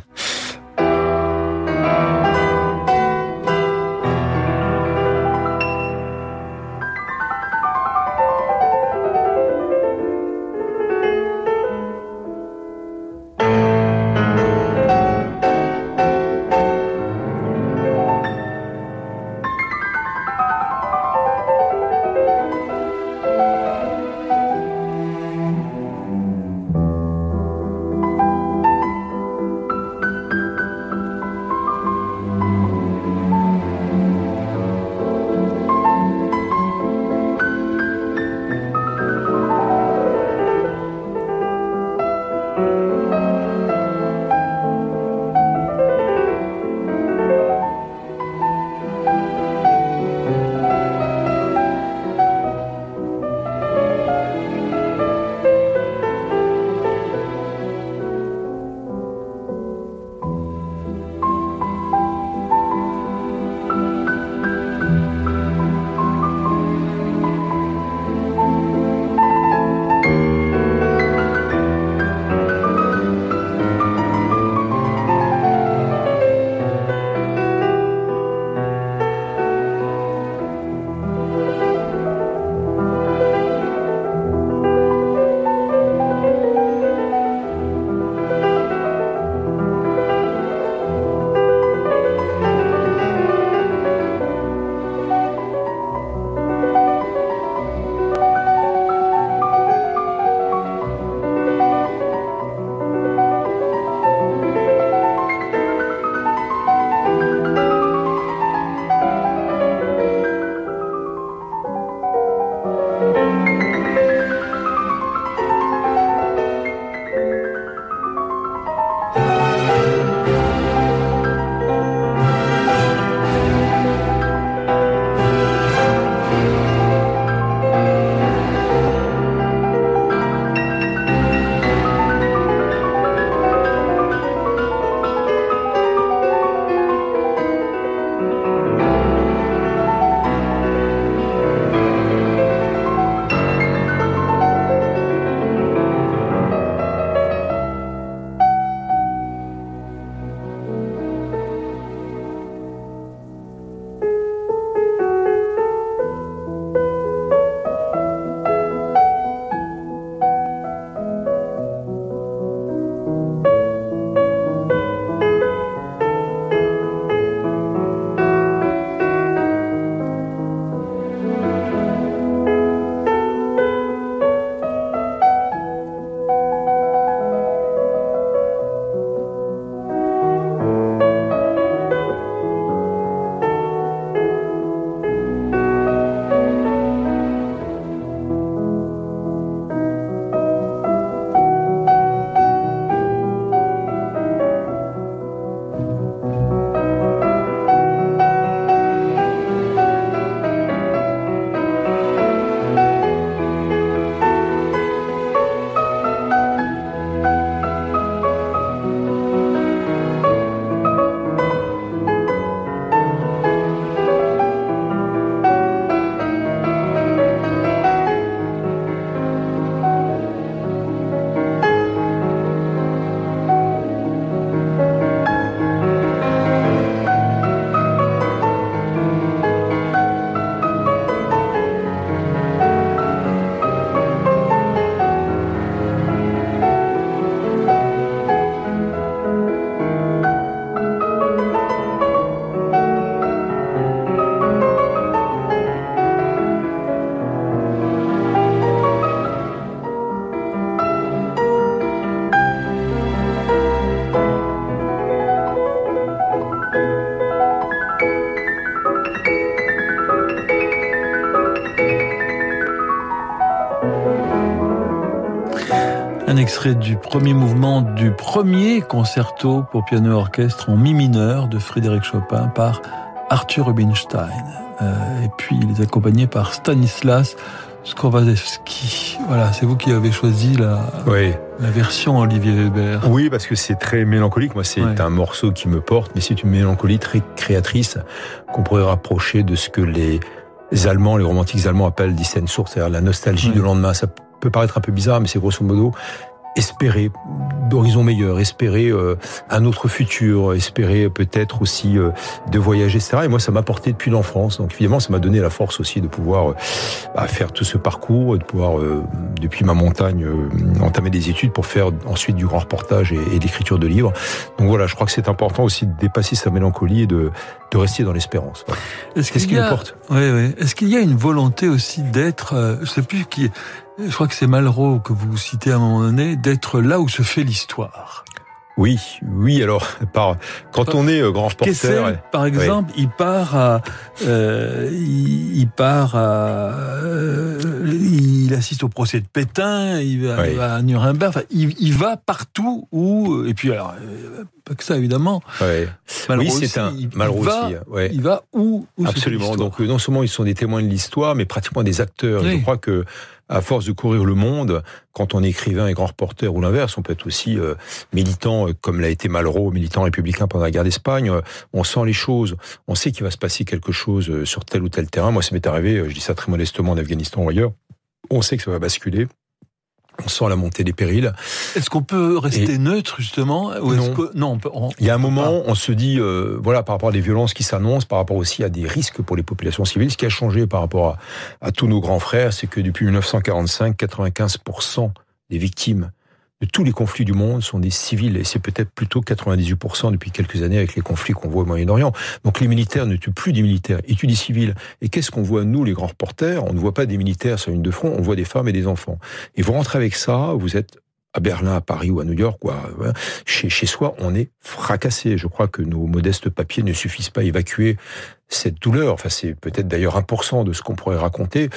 Extrait du premier mouvement du premier concerto pour piano orchestre en mi mineur de Frédéric Chopin par Arthur Rubinstein. Euh, et puis il est accompagné par Stanislas Skowalewski. Voilà, c'est vous qui avez choisi la, Oui. la version Olivier Weber. Oui, parce que c'est très mélancolique. Moi, c'est Ouais. un morceau qui me porte, mais c'est une mélancolie très créatrice qu'on pourrait rapprocher de ce que les Allemands, les romantiques allemands appellent die Sehnsucht, c'est-à-dire la nostalgie Ouais. de lendemain. Ça peut paraître un peu bizarre, mais c'est grosso modo espérer d'horizons meilleurs, espérer euh, un autre futur, espérer peut-être aussi euh, de voyager, etc. Et moi, ça m'a porté depuis l'enfance. Donc, évidemment, ça m'a donné la force aussi de pouvoir euh, bah, faire tout ce parcours, de pouvoir, euh, depuis ma montagne, euh, entamer des études pour faire ensuite du grand reportage et, et l'écriture de livres. Donc voilà, je crois que c'est important aussi de dépasser sa mélancolie et de, de rester dans l'espérance. Voilà. Est-ce Qu'est-ce qu'il porte? Oui, oui. Est-ce qu'il y a une volonté aussi d'être, euh, je sais plus qui, je crois que c'est Malraux que vous citez à un moment donné, d'être là où se fait l'histoire. Oui, oui. Alors, par quand on est euh, grand reporter, Kessel, par exemple, il part à, euh, il, il part à, euh, il assiste au procès de Pétain, il va, Oui. il va à Nuremberg, enfin, il, il va partout où, et puis alors, pas que ça évidemment. Ouais. Malraux oui, c'est aussi, un Malraux va- aussi. Il va où, où se fait Absolument. Donc non seulement ils sont des témoins de l'histoire, mais pratiquement des acteurs. Oui. Je crois que à force de courir le monde, quand on est écrivain et grand reporter ou l'inverse, on peut être aussi euh, militant, euh, comme l'a été Malraux, militant républicain pendant la guerre d'Espagne. Euh, on sent les choses, on sait qu'il va se passer quelque chose sur tel ou tel terrain. Moi, ça m'est arrivé, je dis ça très modestement en Afghanistan ou ailleurs. On sait que ça va basculer. On sent la montée des périls. Est-ce qu'on peut rester Et- neutre justement ou Non. que non on peut, on- Il y a un moment, on se dit, euh, voilà, par rapport à des violences qui s'annoncent, par rapport aussi à des risques pour les populations civiles, ce qui a changé par rapport à, à tous nos grands frères, c'est que depuis 1945, 95% des victimes de tous les conflits du monde sont des civils, et c'est peut-être plutôt 98% depuis quelques années avec les conflits qu'on voit au Moyen-Orient. Donc les militaires ne tuent plus des militaires, ils tuent des civils. Et qu'est-ce qu'on voit, nous, les grands reporters? On ne voit pas des militaires sur une de front, on voit des femmes et des enfants. Et vous rentrez avec ça, vous êtes à Berlin, à Paris ou à New York, quoi. Chez, chez soi, on est fracassé. Je crois que nos modestes papiers ne suffisent pas à évacuer cette douleur. Enfin, c'est peut-être d'ailleurs 1% de ce qu'on pourrait raconter.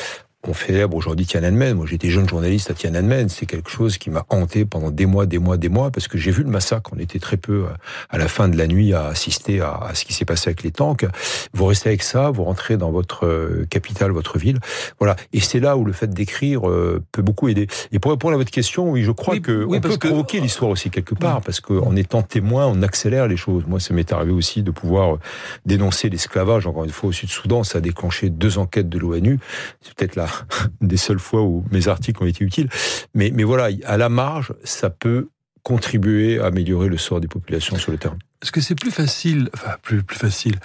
On célèbre aujourd'hui Tiananmen. Moi, j'étais jeune journaliste à Tiananmen. C'est quelque chose qui m'a hanté pendant des mois, des mois, des mois, parce que j'ai vu le massacre. On était très peu euh, à la fin de la nuit à assister à, à ce qui s'est passé avec les tanks. Vous restez avec ça, vous rentrez dans votre euh, capitale, votre ville. Voilà. Et c'est là où le fait d'écrire euh, peut beaucoup aider. Et pour répondre à votre question, oui, je crois Oui, que oui, on peut que- provoquer l'histoire aussi quelque part, parce qu'en étant témoin, on accélère les choses. Moi, ça m'est arrivé aussi de pouvoir dénoncer l'esclavage. Encore une fois, au Sud-Soudan, ça a déclenché deux enquêtes de l'ONU. C'est peut-être là une des seules fois où mes articles ont été utiles. Mais, mais voilà, à la marge, ça peut contribuer à améliorer le sort des populations sur le terrain. Est-ce que c'est plus facile, enfin plus plus facile,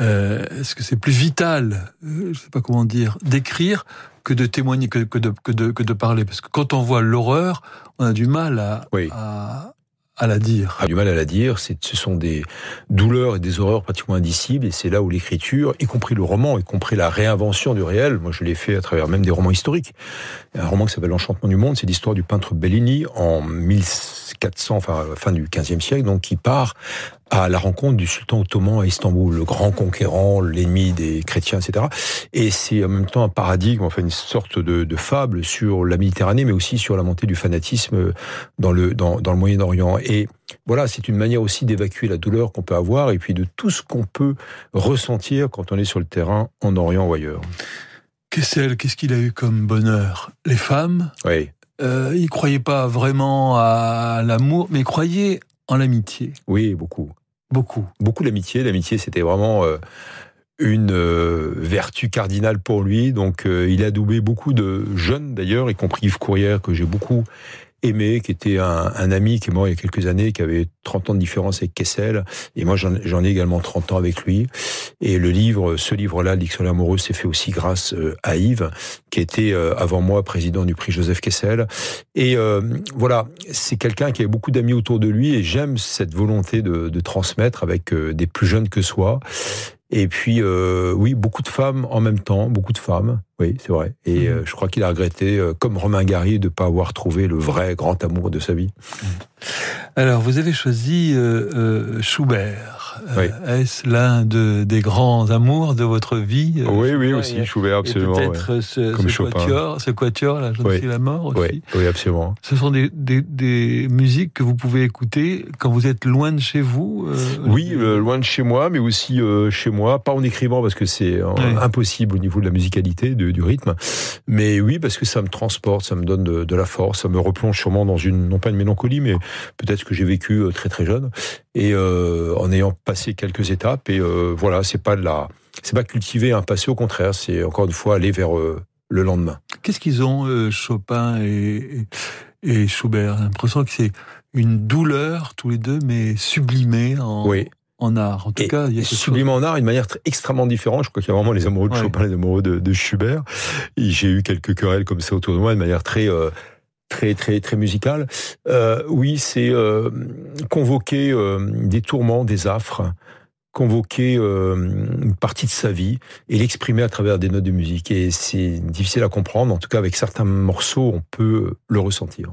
euh, est-ce que c'est plus vital, euh, je sais pas comment dire, d'écrire que de témoigner, que, que de que de que de parler, parce que quand on voit l'horreur, on a du mal à à, à la dire. du mal à la dire. Ce sont des douleurs et des horreurs pratiquement indicibles, et c'est là où l'écriture, y compris le roman, y compris la réinvention du réel, moi je l'ai fait à travers même des romans historiques. Un roman qui s'appelle L'Enchantement du Monde, c'est l'histoire du peintre Bellini en 1400, enfin fin du 15e siècle, donc qui part à la rencontre du sultan ottoman à Istanbul, le grand conquérant, l'ennemi des chrétiens, etc. Et c'est en même temps un paradigme, enfin une sorte de, de fable sur la Méditerranée, mais aussi sur la montée du fanatisme dans le dans, dans le Moyen-Orient. Et voilà, c'est une manière aussi d'évacuer la douleur qu'on peut avoir et puis de tout ce qu'on peut ressentir quand on est sur le terrain en Orient ou ailleurs. Kessel, qu'est-ce qu'il a eu comme bonheur? Les femmes? Oui. Euh, il croyait pas vraiment à l'amour, mais il croyait en l'amitié. Oui, beaucoup. Beaucoup. Beaucoup l'amitié. L'amitié, c'était vraiment euh, une euh, vertu cardinale pour lui. Donc, euh, il a doublé beaucoup de jeunes, d'ailleurs, y compris Yves Courrière, que j'ai beaucoup aimé, qui était un, un, ami qui est mort il y a quelques années, qui avait 30 ans de différence avec Kessel, et moi j'en ai également 30 ans avec lui. Et le livre, ce livre-là, Dictionnaire amoureux, s'est fait aussi grâce euh, à Yves, qui était euh, avant moi président du prix Joseph Kessel. Et euh, voilà, c'est quelqu'un qui avait beaucoup d'amis autour de lui, et j'aime cette volonté de, de transmettre avec euh, des plus jeunes que soi. Et puis, euh, oui, beaucoup de femmes en même temps, beaucoup de femmes, oui, c'est vrai. Et euh, je crois qu'il a regretté, euh, comme Romain Gary, de ne pas avoir trouvé le vrai grand amour de sa vie. Alors, vous avez choisi euh, Schubert. Euh, est-ce l'un de, des grands amours de votre vie Oui, oui, aussi, Schubert, absolument. Peut-être ce, Comme ce quatuor, ce quatuor, la jeune fille la mort aussi. Oui, oui, absolument. Ce sont des, des, des, musiques que vous pouvez écouter quand vous êtes loin de chez vous Oui, loin de chez moi, mais aussi chez moi, pas en écrivant parce que c'est impossible au niveau de la musicalité, de, du rythme, mais oui, parce que ça me transporte, ça me donne de, de la force, ça me replonge sûrement dans une, non pas une mélancolie, mais peut-être que j'ai vécu très très jeune et euh, en ayant passé quelques étapes et euh, voilà c'est pas de la c'est pas cultiver un passé au contraire c'est encore une fois aller vers euh, le lendemain qu'est-ce qu'ils ont Chopin et, et Schubert? J'ai l'impression que c'est une douleur tous les deux mais sublimée en oui en art. En tout cas, il y a sublimé en art, une manière extrêmement différente. Je crois qu'il y a vraiment les amoureux de Chopin, les amoureux de, de Schubert. J'ai eu quelques querelles comme ça autour de moi, de manière très très très très musical. Euh, oui, c'est euh, convoquer euh, des tourments, des affres, convoquer euh, une partie de sa vie et l'exprimer à travers des notes de musique. Et c'est difficile à comprendre. En tout cas, avec certains morceaux, on peut le ressentir.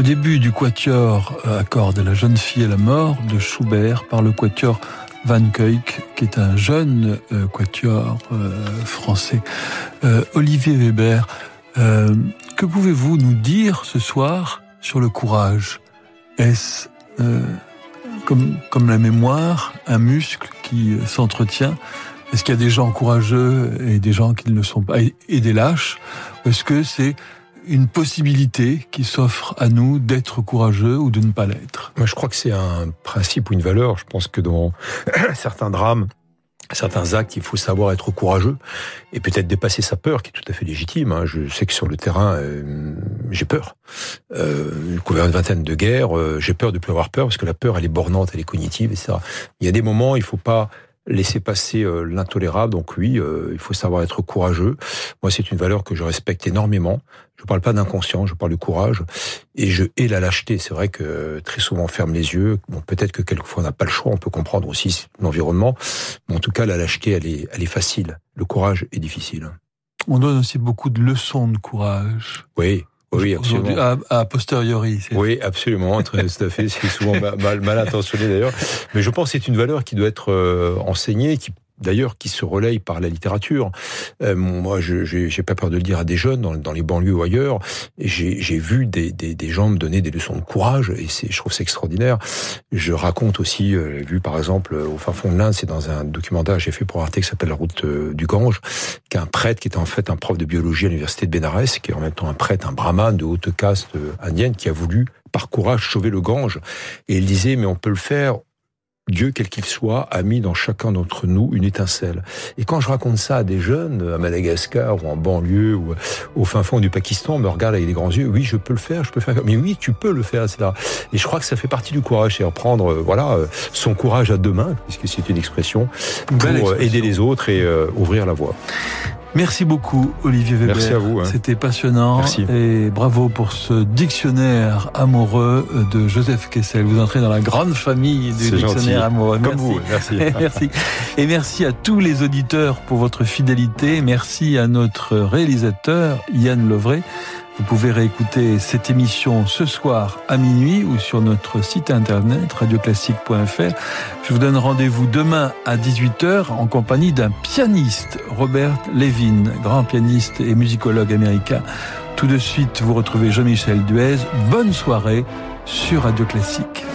Le début du quatuor à cordes de la jeune fille à la mort de Schubert par le quatuor Van Kuyk, qui est un jeune euh, quatuor euh, français. Euh, Olivier Weber, que pouvez-vous nous dire ce soir sur le courage? Est-ce comme, comme la mémoire, un muscle qui s'entretient? Est-ce qu'il y a des gens courageux et des gens qui ne le sont pas, et des lâches? Est-ce que c'est une possibilité qui s'offre à nous d'être courageux ou de ne pas l'être Moi, je crois que c'est un principe ou une valeur. Je pense que dans certains drames, certains actes, il faut savoir être courageux et peut-être dépasser sa peur, qui est tout à fait légitime. Hein. Je sais que sur le terrain, euh, j'ai peur. Euh, couvert une vingtaine de guerres, euh, j'ai peur de plus avoir peur parce que la peur, elle est bornante, elle est cognitive, etc. Il y a des moments, il faut pas laisser passer euh, l'intolérable. Donc oui, euh, il faut savoir être courageux. Moi, c'est une valeur que je respecte énormément. Je parle pas d'inconscient, je parle de courage. Et je hais la lâcheté. C'est vrai que très souvent on ferme les yeux. Bon, peut-être que quelquefois on n'a pas le choix. On peut comprendre aussi l'environnement. Mais en tout cas, la lâcheté, elle est, elle est facile. Le courage est difficile. On donne aussi beaucoup de leçons de courage. Oui. Oui, absolument. À, à posteriori. Oui, absolument. Tout à fait. C'est souvent mal, mal intentionné d'ailleurs. Mais je pense que c'est une valeur qui doit être euh, enseignée, qui d'ailleurs qui se relaye par la littérature. Euh, moi, je j'ai pas peur de le dire à des jeunes dans, les banlieues ou ailleurs. J'ai vu des, des, des, gens me donner des leçons de courage et je trouve c'est extraordinaire. Je raconte aussi, euh, j'ai vu par exemple au fin fond de l'Inde, c'est dans un documentaire que j'ai fait pour Arte qui s'appelle La Route euh, du Gange, qu'un prêtre qui était en fait un prof de biologie à l'université de Bénarès, qui est en même temps un prêtre, un brahman de haute caste euh, indienne, qui a voulu par courage sauver le Gange. Et il disait, mais on peut le faire Dieu, quel qu'il soit, a mis dans chacun d'entre nous une étincelle. Et quand je raconte ça à des jeunes, à Madagascar ou en banlieue ou au fin fond du Pakistan, on me regarde avec des grands yeux. Oui, je peux le faire, je peux faire. Mais oui, tu peux le faire, etc. Et je crois que ça fait partie du courage, c'est reprendre, euh, voilà, son courage à deux mains, puisque c'est une expression pour euh, expression. aider les autres et euh, ouvrir la voie. Merci beaucoup, Olivier Weber. Merci à vous. Hein. C'était passionnant. Merci. Et bravo pour ce dictionnaire amoureux de Joseph Kessel. Vous entrez dans la grande famille du dictionnaire gentil. amoureux. Comme merci. vous. Merci. merci. Et merci à tous les auditeurs pour votre fidélité. Merci à notre réalisateur, Yann Lovray. Vous pouvez réécouter cette émission ce soir à minuit ou sur notre site internet radioclassique.fr. Je vous donne rendez-vous demain à 18h en compagnie d'un pianiste, Robert Levin, grand pianiste et musicologue américain. Tout de suite, vous retrouvez Jean-Michel Duez. Bonne soirée sur Radio Classique.